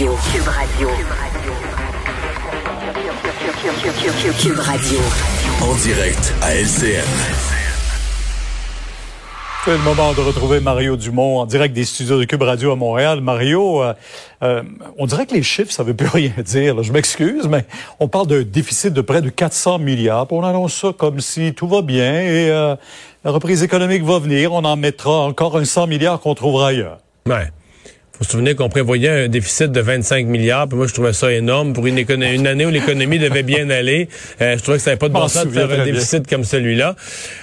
Radio. Cube Radio. Cube Radio. En direct à LCN. C'est le moment de retrouver Mario Dumont en direct des studios de Cube Radio à Montréal. Mario, euh, euh, on dirait que les chiffres, ça veut plus rien dire. Je m'excuse, mais on parle d'un déficit de près de 400 milliards. On annonce ça comme si tout va bien et euh, la reprise économique va venir. On en mettra encore un 100 milliards qu'on trouvera ailleurs. Ouais. Vous vous souvenez qu'on prévoyait un déficit de 25 milliards, puis moi je trouvais ça énorme pour une, une année où l'économie devait bien aller. Euh, je trouvais que ça n'avait pas de bon sens de faire un déficit comme celui-là.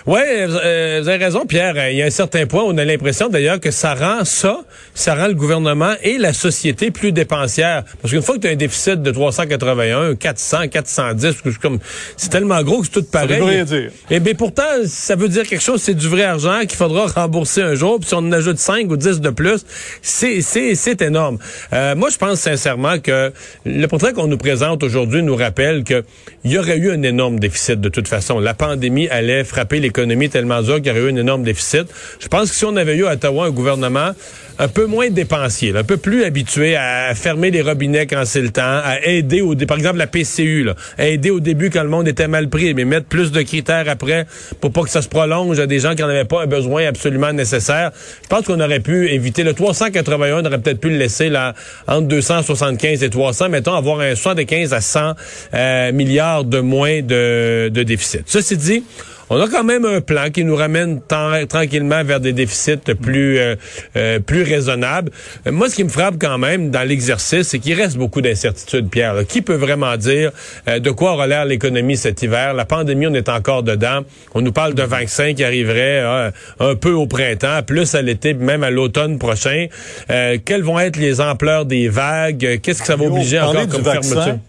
Ouais, euh, vous avez raison, Pierre. Il y a un certain point, on a l'impression d'ailleurs que ça rend ça, ça rend le gouvernement et la société plus dépensière. Parce qu'une fois que tu as un déficit de 381, 400, 410, comme c'est tellement gros que c'est tout pareil. Ça veut rien dire. Et eh bien pourtant, ça veut dire quelque chose. C'est du vrai argent qu'il faudra rembourser un jour. Puis si on en ajoute 5 ou 10 de plus, c'est c'est énorme. Euh, moi, je pense sincèrement que le portrait qu'on nous présente aujourd'hui nous rappelle qu'il y aurait eu un énorme déficit de toute façon. La pandémie allait frapper l'économie tellement dur qu'il y aurait eu un énorme déficit. Je pense que si on avait eu à Ottawa un gouvernement un peu moins dépensier, un peu plus habitué à fermer les robinets quand c'est le temps, à aider au par exemple la PCU, là, à aider au début quand le monde était mal pris, mais mettre plus de critères après pour pas que ça se prolonge à des gens qui n'en avaient pas un besoin absolument nécessaire. Je pense qu'on aurait pu éviter le 381, on aurait peut-être pu le laisser là entre 275 et 300, mettons avoir un 75 à 100 euh, milliards de moins de, de déficit. Ceci dit, on a quand même un plan qui nous ramène tranquillement vers des déficits plus euh, euh, plus raisonnables. Euh, moi, ce qui me frappe quand même dans l'exercice, c'est qu'il reste beaucoup d'incertitudes, Pierre. Qui peut vraiment dire de quoi aura l'air l'économie cet hiver? La pandémie, on est encore dedans. On nous parle d'un vaccin qui arriverait un peu au printemps, plus à l'été, même à l'automne prochain. quelles vont être les ampleurs des vagues? Qu'est-ce que ça va obliger encore comme fermeture?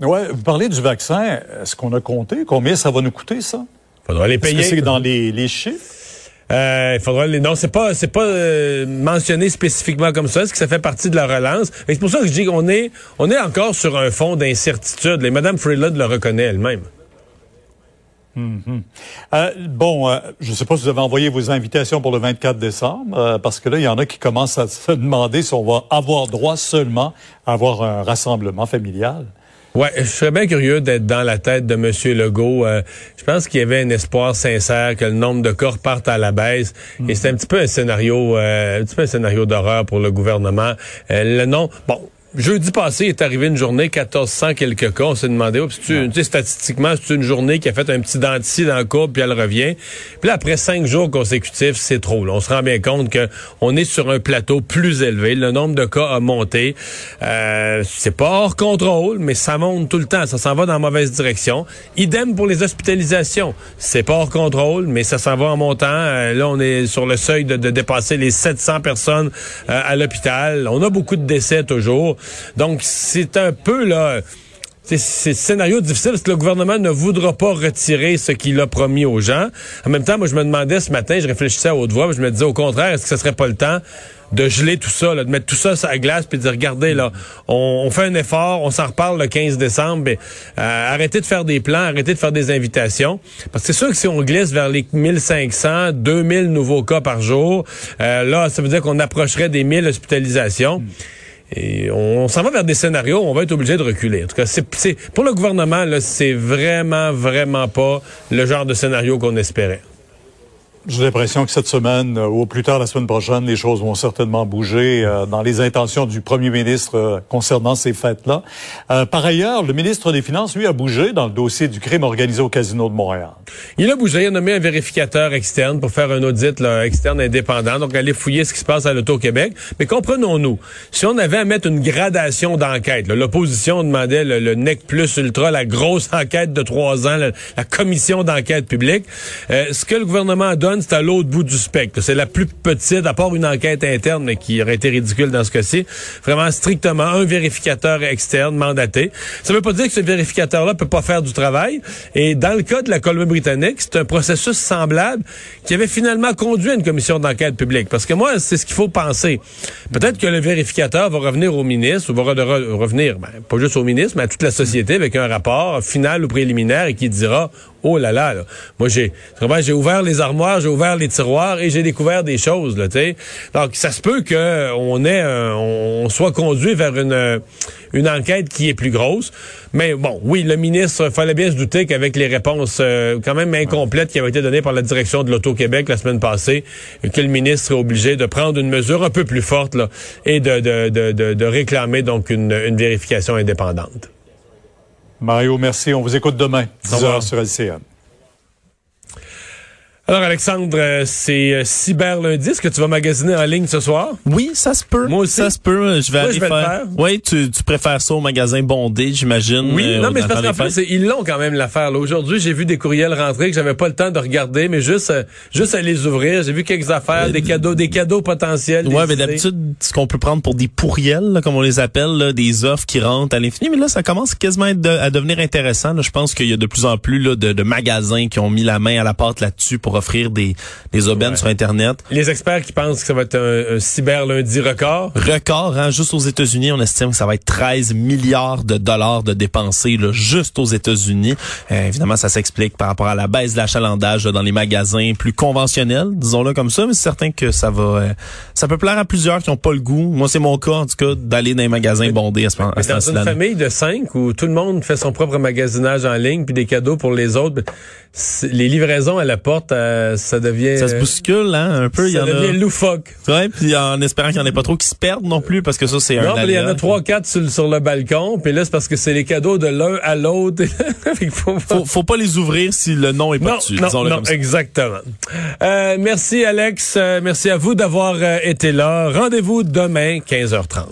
Ouais, vous parlez du vaccin. Est-ce qu'on a compté? Combien ça va nous coûter, ça? Faudra les payer. c'est dans les, les chiffres? Euh, il faudra les. Non, c'est pas, c'est pas euh, mentionné spécifiquement comme ça. Est-ce que ça fait partie de la relance? C'est pour ça que je dis qu'on est, on est encore sur un fond d'incertitude. Et Mme Freeland le reconnaît elle-même. Mm-hmm. euh, bon, euh, je ne sais pas si vous avez envoyé vos invitations pour le 24 décembre, parce que là, il y en a qui commencent à se demander si on va avoir droit seulement à avoir un rassemblement familial. Ouais, je serais bien curieux d'être dans la tête de M. Legault. Euh, je pense qu'il y avait un espoir sincère que le nombre de corps parte à la baisse. Et c'est un petit peu un scénario, euh, un petit peu un scénario d'horreur pour le gouvernement. Euh, le nom, bon, Jeudi passé est arrivé une journée 1400 quelques cas. On s'est demandé, oh, tu sais, statistiquement, c'est une journée qui a fait un petit dentier dans le courbe puis elle revient. Puis là, après cinq jours consécutifs, c'est trop. Là. On se rend bien compte que on est sur un plateau plus élevé. Le nombre de cas a monté. Euh, c'est pas hors contrôle, mais ça monte tout le temps. Ça s'en va dans la mauvaise direction. Idem pour les hospitalisations. C'est pas hors contrôle, mais ça s'en va en montant. Euh, là, on est sur le seuil de, dépasser les 700 personnes euh, à l'hôpital. On a beaucoup de décès toujours. Donc, c'est un peu, là... C'est scénario difficile parce que le gouvernement ne voudra pas retirer ce qu'il a promis aux gens. En même temps, moi, je me demandais ce matin, je réfléchissais à haute voix, je me disais au contraire, est-ce que ce serait pas le temps de geler tout ça, de mettre tout ça sur la glace, puis de dire, regardez, là, on, fait un effort, on s'en reparle le 15 décembre, euh, arrêtez de faire des plans, arrêtez de faire des invitations. Parce que c'est sûr que si on glisse vers les 1500, 2000 nouveaux cas par jour, euh, là, ça veut dire qu'on approcherait des 1000 hospitalisations. Et on, s'en va vers des scénarios où on va être obligé de reculer. En tout cas, c'est, pour le gouvernement, c'est vraiment, vraiment pas le genre de scénario qu'on espérait. J'ai l'impression que cette semaine, euh, ou au plus tard la semaine prochaine, les choses vont certainement bouger euh, dans les intentions du premier ministre euh, concernant ces fêtes-là. par ailleurs, le ministre des Finances, lui, a bougé dans le dossier du crime organisé au Casino de Montréal. Il a bougé, il a nommé un vérificateur externe pour faire un audit externe indépendant, donc aller fouiller ce qui se passe à l'Auto-Québec. Mais comprenons-nous, si on avait à mettre une gradation d'enquête, l'opposition demandait le, NEC plus ultra, la grosse enquête de trois ans, la, commission d'enquête publique, ce que le gouvernement donne C'est à l'autre bout du spectre. C'est la plus petite, à part une enquête interne, mais qui aurait été ridicule dans ce cas-ci. Vraiment strictement un vérificateur externe mandaté. Ça veut pas dire que ce vérificateur-là peut pas faire du travail. Et dans le cas de la Colombie-Britannique, c'est un processus semblable qui avait finalement conduit à une commission d'enquête publique. Parce que moi, c'est ce qu'il faut penser. Peut-être que le vérificateur va revenir au ministre, ou va revenir, ben, pas juste au ministre, mais à toute la société avec un rapport final ou préliminaire et qui dira oh là là, moi j'ai j'ai ouvert les armoires, j'ai ouvert les tiroirs et j'ai découvert des choses là. Donc ça se peut que on ait on soit conduit vers une une enquête qui est plus grosse, mais bon, oui, le ministre fallait bien se douter qu'avec les réponses euh, quand même incomplètes qui avaient été données par la direction de l'Auto-Québec la semaine passée, que le ministre est obligé de prendre une mesure un peu plus forte là, et de, de, de, de réclamer donc une, une vérification indépendante. Mario, merci. On vous écoute demain, 10h sur LCN. Alors Alexandre, euh, c'est euh, cyber lundi. Est-ce que tu vas magasiner en ligne ce soir? Oui, ça se peut. Moi aussi. Ça se peut. Je vais aller je vais faire. Oui, tu, tu préfères ça au magasin bondé, j'imagine. Oui, euh, non, mais parce qu'en plus, ils l'ont quand même l'affaire. là. Aujourd'hui, j'ai vu des courriels rentrer que j'avais pas le temps de regarder, mais juste, juste à les ouvrir. J'ai vu quelques affaires, des cadeaux, des cadeaux potentiels. Ouais, mais d'habitude, ce qu'on peut prendre pour des pourriels, là, comme on les appelle, là, des offres qui rentrent à l'infini, mais là, ça commence quasiment à devenir intéressant. là. Je pense qu'il y a de plus en plus là, de, de magasins qui ont mis la main à la pâte là-dessus pour offrir des, des aubaines sur Internet. Les experts qui pensent que ça va être un, un cyber lundi record. Record, hein, juste aux États-Unis, on estime que ça va être 13 milliards de dollars de dépensés là, juste aux États-Unis. Euh, évidemment, ça s'explique par rapport à la baisse de l'achalandage dans les magasins plus conventionnels, disons-le comme ça, mais c'est certain que ça va, euh, ça peut plaire à plusieurs qui n'ont pas le goût. Moi, c'est mon cas en tout cas d'aller dans les magasins bondés à ce moment Mais à ce dans une famille de cinq où tout le monde fait son propre magasinage en ligne puis des cadeaux pour les autres, c'est- les livraisons à la porte, euh, ça devient Ça se bouscule, hein, un peu. Y ça a. devient loufoque. Ouais, puis en espérant qu'il n'y en ait pas trop qui se perdent non plus, parce que ça, c'est un. Non, mais il y en a trois, quatre sur, sur le balcon, puis là, c'est parce que c'est les cadeaux de l'un à l'autre. Faut, Faut, faut pas les ouvrir si le nom est pas non, dessus. non, exactement. Euh, merci Alex, Euh, merci à vous d'avoir euh, été là. Rendez-vous demain, 15h30.